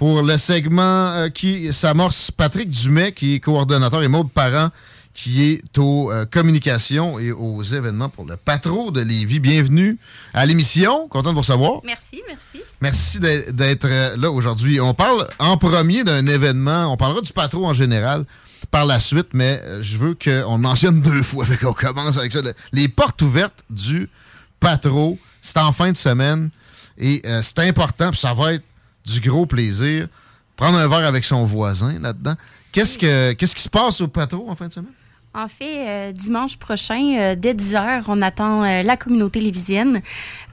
Pour le segment euh, qui s'amorce, Patrick Dumais, qui est coordonnateur, et Maud Parent, qui est aux euh, communications et aux événements pour le Patro de Lévis. Bienvenue à l'émission. Content de vous recevoir. Merci, merci. Merci d'être- euh, là aujourd'hui. On parle en premier d'un événement. On parlera du Patro en général par la suite, mais euh, je veux qu'on le mentionne deux fois. Fait qu'on commence avec ça. Le- Les portes ouvertes du Patro, c'est en fin de semaine et c'est important, puis ça va être du gros plaisir. Prendre un verre avec son voisin là-dedans. Qu'est-ce que qu'est-ce qui se passe au Patro en fin de semaine? En fait, euh, dimanche prochain, euh, dès 10h, on attend euh, la communauté lévisienne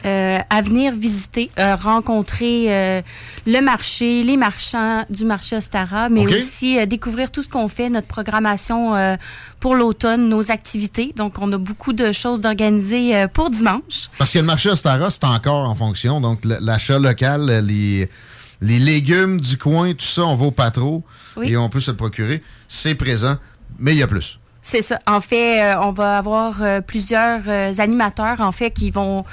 à venir visiter, rencontrer le marché, les marchands du marché Ostara, mais aussi découvrir tout ce qu'on fait, notre programmation pour l'automne, nos activités. Donc, on a beaucoup de choses d'organiser pour dimanche. Parce que le marché Ostara, c'est encore en fonction. Donc, l'achat local, les, les légumes du coin, tout ça, on va au patro Oui. et on peut se le procurer. C'est présent, mais il y a plus. C'est ça. En fait, euh, on va avoir euh, plusieurs euh, animateurs, en fait, qui vont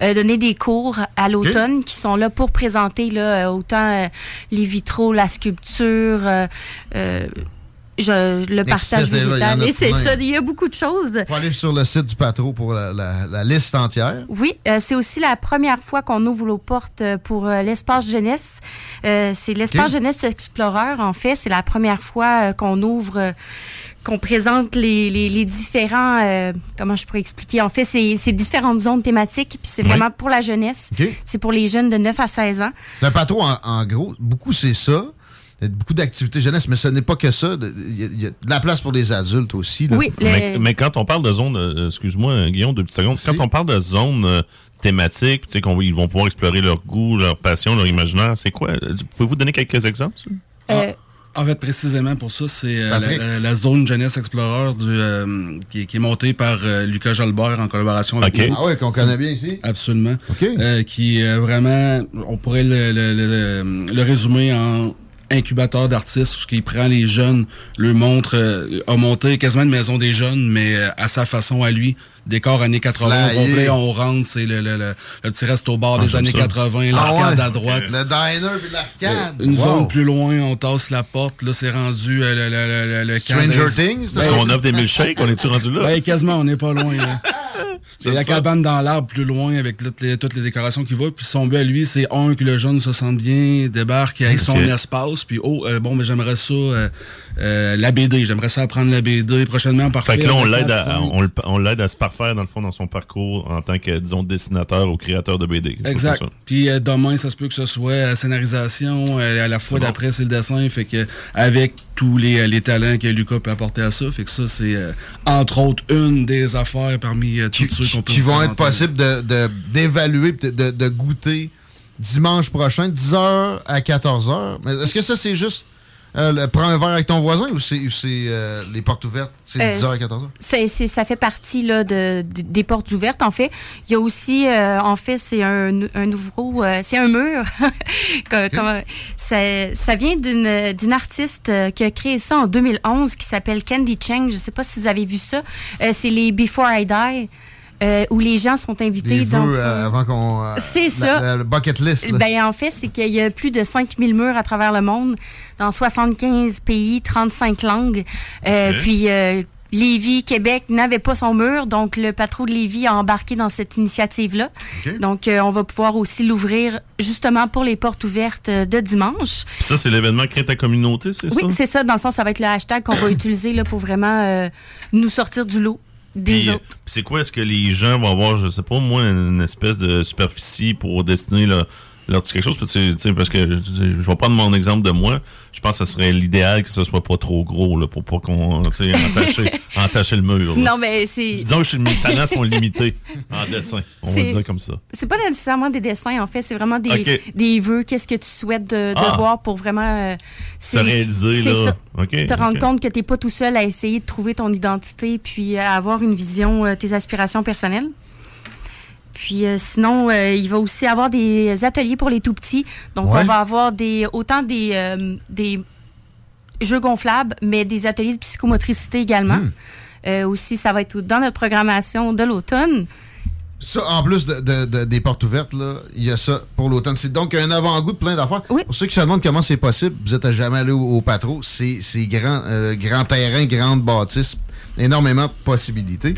donner des cours à l'automne, qui sont là pour présenter là, autant les vitraux, la sculpture, euh, euh, je- le partage Etc. Il y en végétal. Et c'est ça, il y a beaucoup de choses. faut aller sur le site du patro pour la, la- la liste entière. Oui, euh, c'est aussi la première fois qu'on ouvre nos portes euh, pour euh, l'espace jeunesse. Euh, c'est l'espace jeunesse Explorer, en fait. C'est la première fois qu'on ouvre, qu'on présente les, les, les différents... euh, comment je pourrais expliquer? En fait, c'est différentes zones thématiques, puis c'est Oui. vraiment pour la jeunesse. C'est pour les jeunes de 9 à 16 ans. Le patro, en, en gros, beaucoup c'est ça. Il y a beaucoup d'activités jeunesse, mais ce n'est pas que ça. Il y, a, il y a de la place pour les adultes aussi. là. Oui, Mais, mais quand on parle de zone, euh, excuse-moi, Guillaume, deux petites secondes. Si. Quand on parle de zone euh, thématique, tu sais, qu'on ils vont pouvoir explorer leur goût, leur passion, leur imaginaire, c'est quoi? Euh, Pouvez-vous donner quelques exemples? ça? euh, En fait, précisément pour ça, c'est euh, la, la zone Jeunesse Explorer du, euh, qui, est- qui est montée par euh, Lucas Jalbert en collaboration avec OK. nous. Ah oui, qu'on connaît bien ici. Absolument. OK. Euh, qui est vraiment, on pourrait le, le, le- le résumer en incubateur d'artistes, ce qui prend les jeunes, le montre, euh, a monté quasiment une maison des jeunes, mais euh, à sa façon à lui. Décor années 80 au Flyé. complet, on rentre, c'est le, le, le, le petit resto bar Ah, des années ça. 80, Ah l'arcade ouais. à droite. Le diner puis l'arcade. Une Wow. zone plus loin, on tasse la porte, là c'est rendu euh, le, le, le, le, le Stranger Things. c'est Est-ce qu'on offre des milkshakes? On est-tu rendu là? Ben, quasiment, on n'est pas loin. là. C'est J'aime la ça. cabane dans l'arbre plus loin avec toutes les, toutes les décorations qui vont. Puis son but à lui, c'est un, que le jeune se sente bien, débarque avec son Ok. espace. Puis oh, euh, bon, mais j'aimerais ça, euh, euh, la BD. J'aimerais ça apprendre la BD prochainement. Parfait. Fait que là, on l'aide à, on, on l'aide à se parfaire, dans le fond, dans son parcours en tant que, disons, dessinateur ou créateur de BD. Exact. Puis euh, demain, ça se peut que ce soit euh, scénarisation, euh, à la fois C'est bon. d'après, c'est le dessin. Fait que avec tous les, les talents que Lucas peut apporter à ça. Fait que ça, c'est euh, entre autres une des affaires parmi euh, qui, toutes ceux qu'on peut qui vont être possibles de- de- d'évaluer de, de, de goûter dimanche prochain, 10h à 14h. Mais Est-ce que ça, c'est juste euh, le- prends un verre avec ton voisin ou c'est euh, les portes ouvertes? C'est Euh, 10h à 14h? C'est, c'est- ça fait partie là, de, de- des portes ouvertes. En fait, il y a aussi, euh, en fait, c'est un, un ouvreau, euh, c'est un mur. Comme- comme- ça, ça vient d'une, artiste qui a créé ça en 2011 qui s'appelle Candy Cheng. Je ne sais pas si vous avez vu ça. C'est les Before I Die. Euh, où les gens sont invités Des dans vœux euh, avant qu'on... euh, C'est ça. la- Le bucket list. là. Ben, en fait, c'est qu'il y a plus de 5000 murs à travers le monde, dans 75 pays, 35 langues. Euh. Puis, euh, Lévis, Québec n'avait pas son mur, donc le patron de Lévis a embarqué dans cette initiative-là. Donc, euh, on va pouvoir aussi l'ouvrir justement pour les portes ouvertes de dimanche. Puis ça, c'est l'événement Crée ta communauté, c'est Oui, ça? c'est ça. Dans le fond, ça va être le hashtag qu'on va utiliser là, pour vraiment euh, nous sortir du lot des autres. c'est quoi? Est-ce que les gens vont avoir, je sais pas, moi, une espèce de superficie pour destiner leur, leur petit quelque chose? Parce que, tu sais, parce que tu sais, je vais prendre mon exemple de moi. Je pense que ce serait l'idéal que ce soit pas trop gros là, pour pas qu'on tu entacher, entacher le mur. là. Non, mais c'est Disons que mes talents sont limités en dessin. On va dire comme ça. c'est pas nécessairement des dessins, en fait. C'est vraiment des, Ok. des vœux. Qu'est-ce que tu souhaites de, de Ah. voir pour vraiment euh, Se réaliser, là. ça. Te rendre compte que t'es pas tout seul à essayer de trouver ton identité puis à avoir une vision, euh, tes aspirations personnelles. Puis euh, sinon, euh, il va aussi avoir des ateliers pour les tout petits. Donc, Ouais. on va avoir des autant des, euh, des jeux gonflables, mais des ateliers de psychomotricité également. Hmm. Aussi, ça va être dans notre programmation de l'automne. Ça, en plus de, de- de- des portes ouvertes, là, il y a ça pour l'automne. C'est donc un avant-goût de plein d'affaires. Oui. Pour ceux qui se demandent comment c'est possible, vous êtes jamais allé au, au patro. C'est grand, grand terrain, grande bâtisse, énormément de possibilités.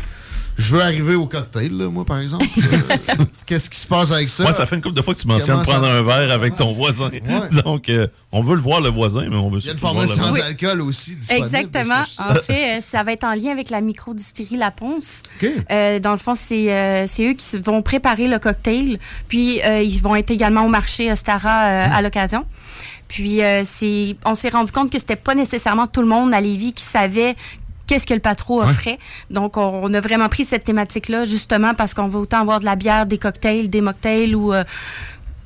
Je veux arriver au cocktail, là, moi, par exemple. Euh, Qu'est-ce qui se passe avec ça? Moi, ça fait une couple de fois que tu mentionnes Comment ça- prendre un verre avec ton voisin. Ouais. Donc, euh, on veut le voir, le voisin, mais on veut Il y a une surtout formule le sans voisin. alcool aussi disponible. Exactement. En fait, euh, ça va être en lien avec la microdistillerie La Ponce. Euh, dans le fond, c'est euh, c'est eux qui vont préparer le cocktail. Puis, euh, ils vont être également au marché Ostara euh, à l'occasion. Puis, euh, c'est, on s'est rendu compte que c'était pas nécessairement tout le monde à Lévis qui savait qu'est-ce que le patron offrait. Donc, on, on a vraiment pris cette thématique-là, justement, parce qu'on va autant avoir de la bière, des cocktails, des mocktails ou euh,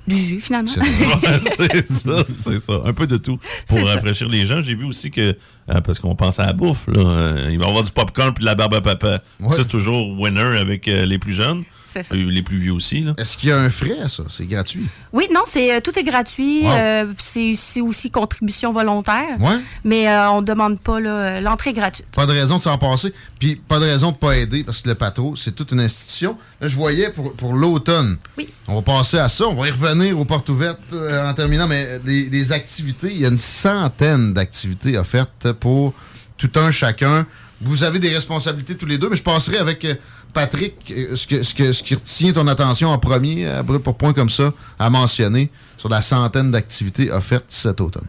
du jus, finalement. C'est ça, c'est ça. Un peu de tout pour rafraîchir les gens. J'ai vu aussi que, euh, parce qu'on pense à la bouffe, là, il va y avoir du popcorn puis de la barbe à papa. Ouais. Ça, c'est toujours winner avec euh, les plus jeunes. C'est ça. Les plus vieux aussi. Est-ce qu'il y a un frais à ça? C'est gratuit? Oui, non, c'est euh, tout est gratuit. Wow. euh, c'est aussi contribution volontaire. Ouais. Mais euh, on demande pas euh, l'entrée gratuite. Pas de raison de s'en passer. Puis pas de raison de pas aider parce que le patro, c'est toute une institution. Là, je voyais pour, pour l'automne. Oui. On va passer à ça. On va y revenir aux portes ouvertes euh, en terminant. Mais les, les activités, il y a une centaine d'activités offertes pour tout un chacun. Vous avez des responsabilités tous les deux, mais je passerai avec euh, Patrick euh, ce, qui retient ton attention en premier, brûle pour point comme ça, à mentionner sur la centaine d'activités offertes cet automne.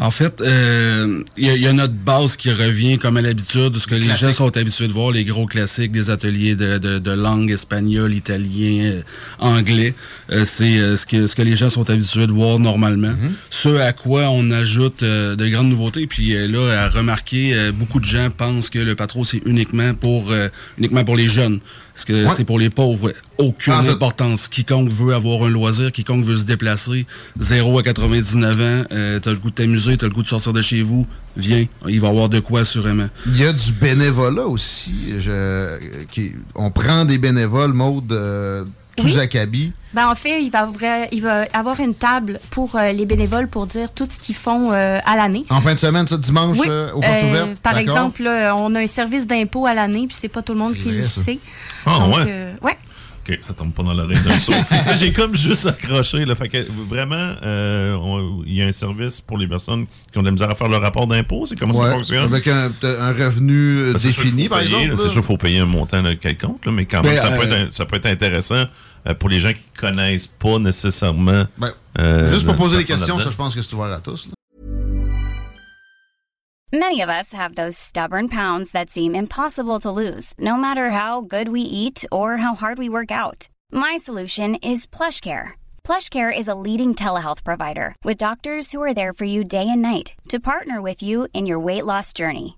En fait, euh, il y, a- il y a notre base qui revient comme à l'habitude, ce que les gens sont habitués de voir, les gros classiques des ateliers de, de, de langue espagnole, italien, euh, anglais. Euh, c'est euh, ce, que, ce que les gens sont habitués de voir normalement. Ce à quoi on ajoute euh, de grandes nouveautés. Puis euh, là, à remarquer, euh, beaucoup de gens pensent que le patron, c'est uniquement pour euh, uniquement pour les jeunes. Parce que Ouais. c'est pour les pauvres. Aucune importance. Quiconque veut avoir un loisir, quiconque veut se déplacer, 0 à 99 ans, euh, t'as le goût de t'amuser, t'as le goût de sortir de chez vous, viens, il va y avoir de quoi assurément. Il y a du bénévolat aussi. Je- qui- on prend des bénévoles, Maude, euh, tous Oui. Ben, en fait, il va, ouvrir- il va avoir une table pour euh, les bénévoles pour dire tout ce qu'ils font euh, à l'année. En fin de semaine, ça, dimanche, Oui. euh, aux portes Euh, ouvertes? par exemple, là, on a un service d'impôt à l'année, puis c'est pas tout le monde qui le ça. sait. Ah, Donc, ouais? euh, ouais. OK, ça tombe pas dans l'oreille d'un saut. J'ai comme juste accroché. Là, fait que vraiment, euh, il y a un service pour les personnes qui ont de la misère à faire leur rapport d'impôt. C'est comment ça Ouais, fonctionne? avec un, un revenu Ben, défini, qu'il faut par payer, exemple. C'est sûr qu'il faut payer un montant là, quelconque, là, mais quand même, Ben, ça, peut être, ça peut être intéressant Euh, pour les gens qui connaissent pas nécessairement. Ben, euh, Juste pour poser des questions, ça, je pense que c'est ouvert à tous. là. Many of us have those stubborn pounds that seem impossible to lose, no matter how good we eat or how hard we work out. My solution is PlushCare. PlushCare is a leading telehealth provider with doctors who are there for you day and night to partner with you in your weight loss journey.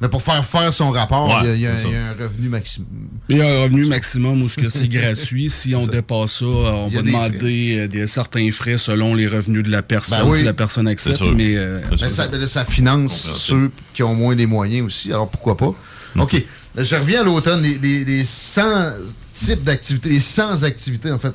Mais pour faire faire son rapport, Ouais, il y a- il y, a c'est ça. il y a un revenu maximum. Il y a un revenu maximum où ce que c'est gratuit. Si on ça. dépasse ça, on y a va des demander euh, des, certains frais selon les revenus de la personne, Ben oui. si la personne accepte. Mais euh, C'est Mais ça. finance ceux qui ont moins les moyens aussi, alors pourquoi pas? OK. Je reviens à l'automne, les, les, les 100 types d'activités, les 100 activités, en fait.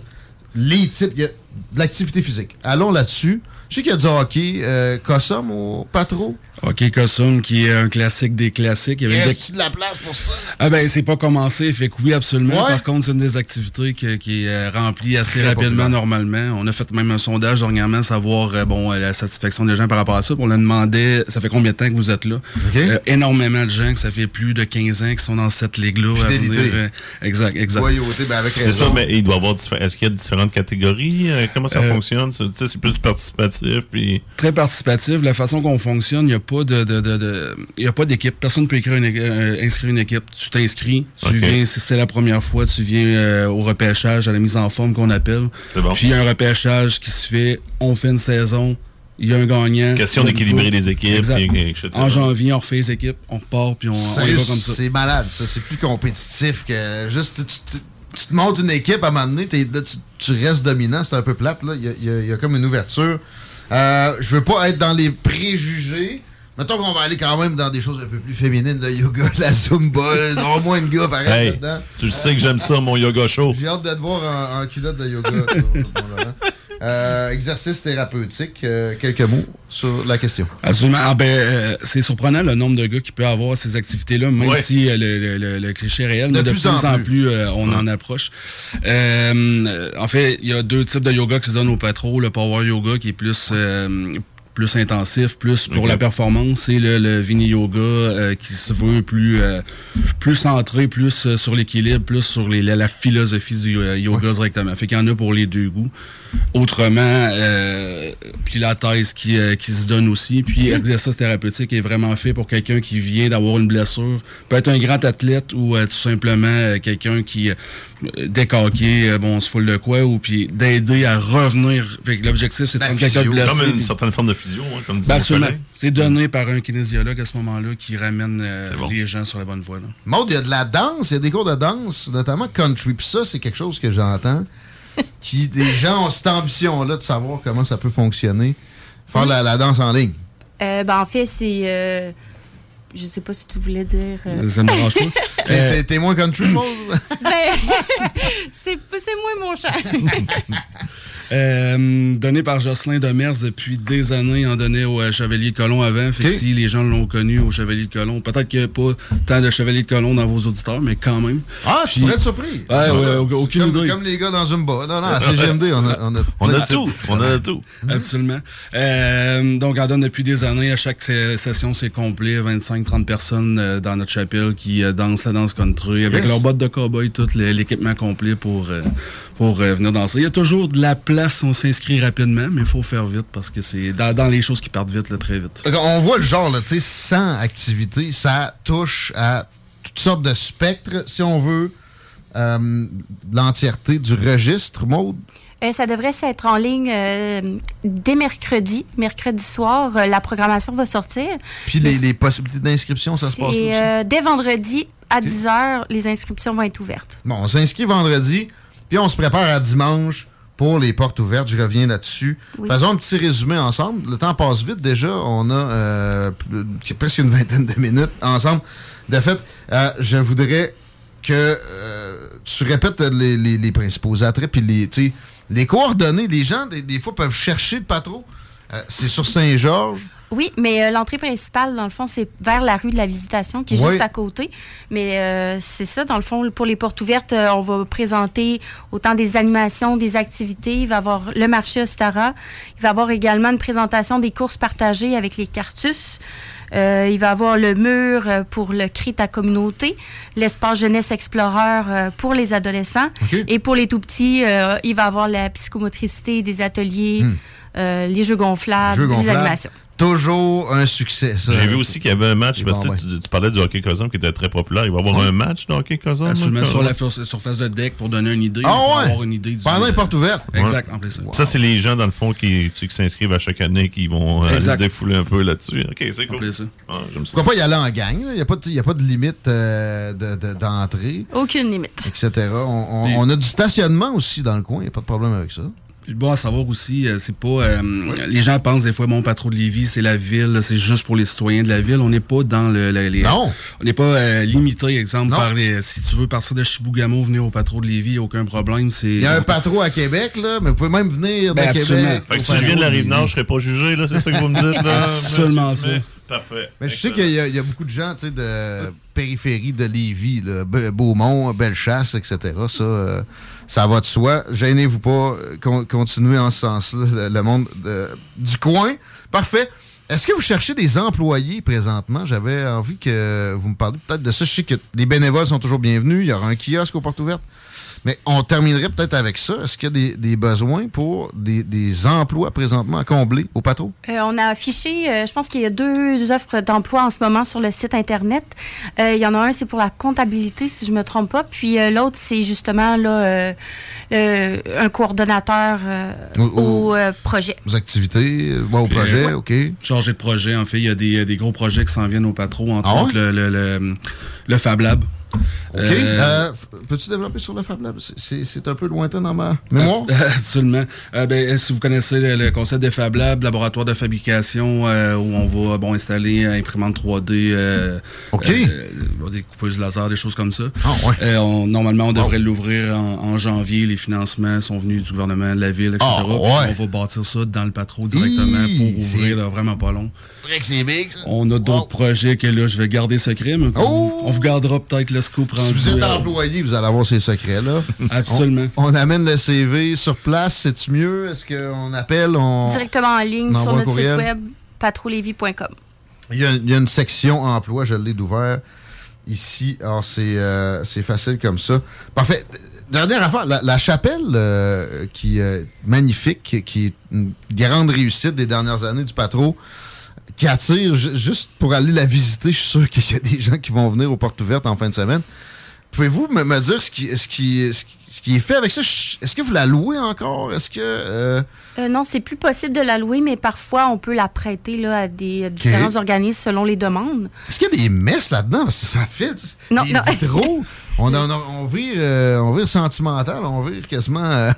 Les types, il y a de l'activité physique. Allons là-dessus. Je sais qu'il y a du hockey, euh, Cossum ou pas trop? OK Cossum, qui est un classique des classiques. Il y avait des- reste de la place pour ça? Ah ben c'est pas commencé, fait que oui absolument. Ouais. Par contre, c'est une des activités que- qui est euh, remplie assez Très rapidement populaire. normalement. On a fait même un sondage dernièrement, savoir euh, bon la satisfaction des gens par rapport à ça. On leur demandait, ça fait combien de temps que vous êtes là? OK. Euh, Énormément de gens, que ça fait plus de 15 ans qui sont dans cette ligue-là. venir, euh, exact, exact. Loyauté, ben avec C'est ça, mais il doit y avoir Est-ce qu'il y a différentes catégories? Comment ça Euh, fonctionne? C'est- plus du participatif, puis. Très participatif. La façon qu'on fonctionne, il n'y a pas de, de, de, de- il y a pas d'équipe. Personne ne peut écrire une, euh, inscrire une équipe. Tu t'inscris, tu viens, si c'est la première fois, tu viens euh, au repêchage, à la mise en forme qu'on appelle. Bon. Puis il y a un repêchage qui se fait, on fait une saison, il y a un gagnant. Question d'équilibrer les équipes, Exact. puis, etc. En janvier, on refait les équipes, on repart, puis on, on y Sérieux, va comme ça. c'est malade, ça. C'est plus compétitif que juste. Tu, tu- tu te montes une équipe à un moment donné, tu, tu restes dominant, c'est un peu plate. Là. Y a- il y a comme une ouverture. Euh, je veux pas être dans les préjugés. Mettons qu'on va aller quand même dans des choses un peu plus féminines, le yoga, la zumba, là, au moins une gars pareil Hey, là-dedans. tu sais que j'aime ça, mon yoga show. J'ai hâte de te voir en, en culotte de yoga. Euh, exercice thérapeutique, euh, quelques mots sur la question. Absolument. Ah ben, euh, c'est surprenant le nombre de gars qui peut avoir ces activités-là, même Ouais. si euh, le, le- le- le cliché est réel, De mais de plus plus, en en plus. euh, on en approche. Euh, en fait, il y a deux types de yoga qui se donnent au patro. Le power yoga qui est plus euh, plus intensif, plus pour la performance, et le, le Vini Yoga euh, qui se veut plus euh, plus centré, plus euh, sur l'équilibre, plus sur les, la, la philosophie du euh, yoga directement. Fait qu'il y en a pour les deux goûts. Autrement, euh, puis la thèse qui, euh, qui se donne aussi. Puis exercice thérapeutique est vraiment fait pour quelqu'un qui vient d'avoir une blessure. Peut être un grand athlète ou euh, tout simplement quelqu'un qui euh, décaqué, bon, on se fout de quoi, ou puis d'aider à revenir. Fait que l'objectif, c'est de prendre quelqu'un de blessé. Comme une certaine forme de physio, hein, comme disait ben. C'est donné par un kinésiologue à ce moment-là qui ramène euh, bon. les gens sur la bonne voie. Là. Maud, il y a de la danse, il y a des cours de danse, notamment country. Puis ça, c'est quelque chose que j'entends. qui Les gens ont cette ambition-là de savoir comment ça peut fonctionner. Faire la, la danse en ligne. Euh, ben, en fait, c'est. euh, je sais pas si tu voulais dire. euh, Ça me dérange pas. T'es- T'es t'es moins country, Maud? ben, c'est c'est moi mon chat. Euh, donné par Jocelyn Demers depuis des années, en donnait au euh, Chevalier de Colomb avant. Fait que Ok. si les gens l'ont connu au Chevalier de Colomb, peut-être qu'il n'y a pas tant de Chevalier de Colomb dans vos auditeurs, mais quand même. Ah, je pourrais être surpris. Ouais, ouais, au- aucune comme, idée. comme les gars dans Zumba. Non, non, à CGMD, on a, on a, On plein a de tout. On a tout. Absolument. Euh, donc, on en donne depuis des années. À chaque session, c'est complet. 25-30 personnes euh, dans notre chapelle qui euh, dansent la danse country avec Yes. leurs bottes de cow-boy, tout l'équipement complet pour, euh, pour euh, venir danser. Il y a toujours de la place, on s'inscrit rapidement, mais il faut faire vite parce que c'est dans, dans les choses qui partent vite, là, très vite. On voit le genre, tu sais, sans activité, ça touche à toutes sortes de spectres. Si on veut euh, l'entièreté du registre, Maud, Euh, ça devrait être en ligne euh, dès mercredi. Mercredi soir, euh, la programmation va sortir. puis les, les possibilités d'inscription, ça se passe aussi? dès vendredi à 10 h, les inscriptions vont être ouvertes. Bon, on s'inscrit vendredi, puis on se prépare à dimanche pour les portes ouvertes. Je reviens là-dessus. Oui. Faisons un petit résumé ensemble. Le temps passe vite déjà. On a plus- presque une vingtaine de minutes ensemble. De fait, je voudrais que tu répètes les, les- les principaux attraits, puis les, les coordonnées. Les gens, des, des fois, peuvent chercher le patron. Euh, c'est sur Saint-Georges. Oui, mais euh, l'entrée principale, dans le fond, c'est vers la rue de la Visitation, qui est Oui. juste à côté. Mais euh, c'est ça, dans le fond, pour les portes ouvertes, euh, on va présenter autant des animations, des activités. Il va y avoir le marché Ostara. Il va y avoir également une présentation des courses partagées avec les Cartus. Euh, il va y avoir le mur euh, pour le cri ta communauté, l'espace jeunesse explorer euh, pour les adolescents. Et pour les tout petits, euh, il va y avoir la psychomotricité, des ateliers, euh, les jeux gonflables, Jeux les gonflables. animations. Toujours un succès. J'ai vu aussi qu'il y avait un match, parce que tu, tu parlais du hockey Cosum qui était très populaire. Il va y avoir un match de hockey Cosum. Absolument, là, sur la surface de deck pour donner une idée. Ah pour ouais? avoir une idée du, Pendant les portes ouvertes. Exact, en plus ça. Ça, c'est les gens, dans le fond, qui, qui s'inscrivent à chaque année, qui vont euh, aller se défouler un peu là-dessus. OK, c'est cool. ça. Ah. Pourquoi pas y aller en gang? Il n'y a, pas de- y a pas de limite euh, de- de- d'entrée, Aucune limite. etc. On, on- on a du stationnement aussi dans le coin. Il n'y a pas de problème avec ça. Puis bon à savoir aussi, euh, c'est pas. euh, Les gens pensent des fois, mon patron de Lévis, c'est la ville, là, c'est juste pour les citoyens de la ville. On n'est pas dans le. le- les- Non. On n'est pas euh, limité, exemple, Non. par les. Si tu veux partir de Chibougamau, venir au patron de Lévis, aucun problème. C'est. Il y a un patron à Québec, là, mais vous pouvez même venir de Ben, absolument. Québec. Fait que si je viens de la patron rive nord, je serais pas jugé, là, c'est ça que vous me dites, là? Absolument ça. Parfait. Mais je sais qu'il y, a- il y a beaucoup de gens de périphérie de Lévis, là, Be- Beaumont, Bellechasse, etc. Ça, euh, ça va de soi. Gênez-vous pas. euh, con- continuez en ce sens-là, le, le monde de- du coin. Parfait. Est-ce que vous cherchez des employés présentement? J'avais envie que vous me parliez peut-être de ça. Je sais que les bénévoles sont toujours bienvenus. Il y aura un kiosque aux portes ouvertes. Mais on terminerait peut-être avec ça. Est-ce qu'il y a des, des besoins pour des, des emplois présentement à combler au patron? Euh, on a affiché, euh, je pense qu'il y a deux offres d'emploi en ce moment sur le site Internet. Euh, il y en a un, c'est pour la comptabilité, si je me trompe pas. Puis euh, l'autre, c'est justement là, euh, euh, un coordonnateur euh, Au- au- au euh, projet. Aux activités, ouais, au projet, ouais. OK. Chargé de projet, en fait, il y a des, des gros projets qui s'en viennent au patron, entre Ah ouais? autres le, le, le, le Fab Lab. OK. Euh, Euh, Peux-tu développer sur le Fab Lab? C'est- un peu lointain dans ma mémoire. Absolument. Euh, ben, si vous connaissez le, le concept de Fab Lab, laboratoire de fabrication euh, où on va bon installer imprimante 3D, euh, OK. euh, des coupeuses laser, des choses comme ça. Ah, ouais. Euh, on- normalement, on devrait l'ouvrir en, en janvier. Les financements sont venus du gouvernement, de la ville, etc. Ah, Puis ouais. On va bâtir ça dans le patron directement Hi, pour ouvrir là, vraiment pas long. c'est big, ça. On a d'autres projets que là, je vais garder secret, mais Oh! on vous gardera peut-être le Si vous êtes employé, vous allez avoir ces secrets-là. Absolument. On, on amène le CV sur place, c'est-tu mieux? Est-ce qu'on appelle? On... Directement en ligne sur notre site web patroulévis.com. Il y, a, il y a une section emploi, je l'ai d'ouvert ici. Alors, c'est euh, c'est facile comme ça. Parfait. Dernière affaire, la, la chapelle euh, qui est magnifique, qui est une grande réussite des dernières années du Patro, qui attire ju- juste pour aller la visiter. Je suis sûr qu'il y a des gens qui vont venir aux portes ouvertes en fin de semaine. Pouvez-vous me, me dire ce qui, ce, qui, ce, qui, ce qui est fait avec ça? Est-ce que vous la louez encore? Est-ce que... euh, Euh, non, c'est plus possible de la louer, mais parfois on peut la prêter là, à des euh, différents organismes selon les demandes. Est-ce qu'il y a des messes là-dedans? Parce que ça fait. Non, des non. On, on, on, vire, euh, on vire sentimental, on vire quasiment. euh,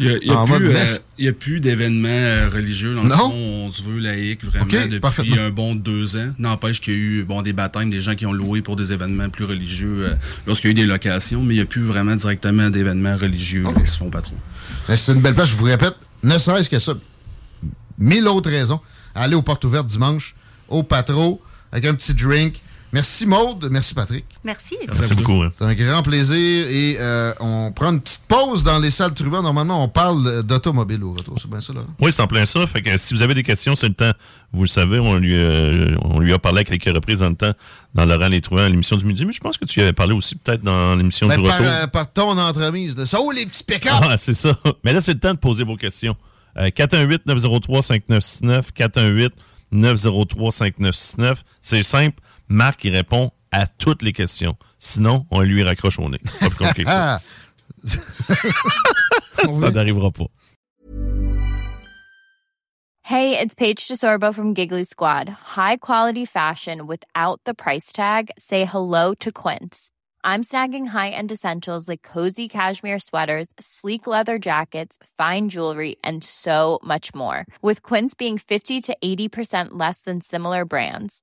Il n'y a, a en plus, euh, a plus d'événements religieux. Dans le Non? fond, on se veut laïque vraiment depuis un bon deux ans. N'empêche qu'il y a eu bon, des baptêmes, des gens qui ont loué pour des événements plus religieux euh, lorsqu'il y a eu des locations, mais il n'y a plus vraiment directement d'événements religieux là, qui se font pas trop. Mais C'est une belle place, je vous répète, ne serait-ce que ça. Mille autres raisons. Allez aux portes ouvertes dimanche, au Patro, avec un petit drink. Merci Maude, merci Patrick. Merci. Merci beaucoup. hein. C'est un grand plaisir et euh, on prend une petite pause dans les salles Truban. Normalement, on parle d'automobile au retour. C'est bien ça, là? Oui, c'est en plein ça. Fait que si vous avez des questions, c'est le temps. Vous le savez, on lui, euh, on lui a parlé à quelques reprises dans le temps, dans Laurent Les Truands, à l'émission du midi, mais je pense que tu y avais parlé aussi peut-être dans l'émission Ben, du par, retour. euh, par ton entremise. De ça, oh, les petits pick Ah, c'est ça. Mais là, c'est le temps de poser vos questions. Euh, 418-903-5969, 418-903-5969. C'est simple. Marc, il répond à toutes les questions. Sinon, on lui raccroche au nez. Pas plus compliqué que ça. Ah! Ça n'arrivera pas. Hey, it's Paige DeSorbo from Giggly Squad. High quality fashion without the price tag. Say hello to Quince. I'm snagging high-end essentials like cozy cashmere sweaters, sleek leather jackets, fine jewelry, and so much more. With Quince being 50 to 80% less than similar brands.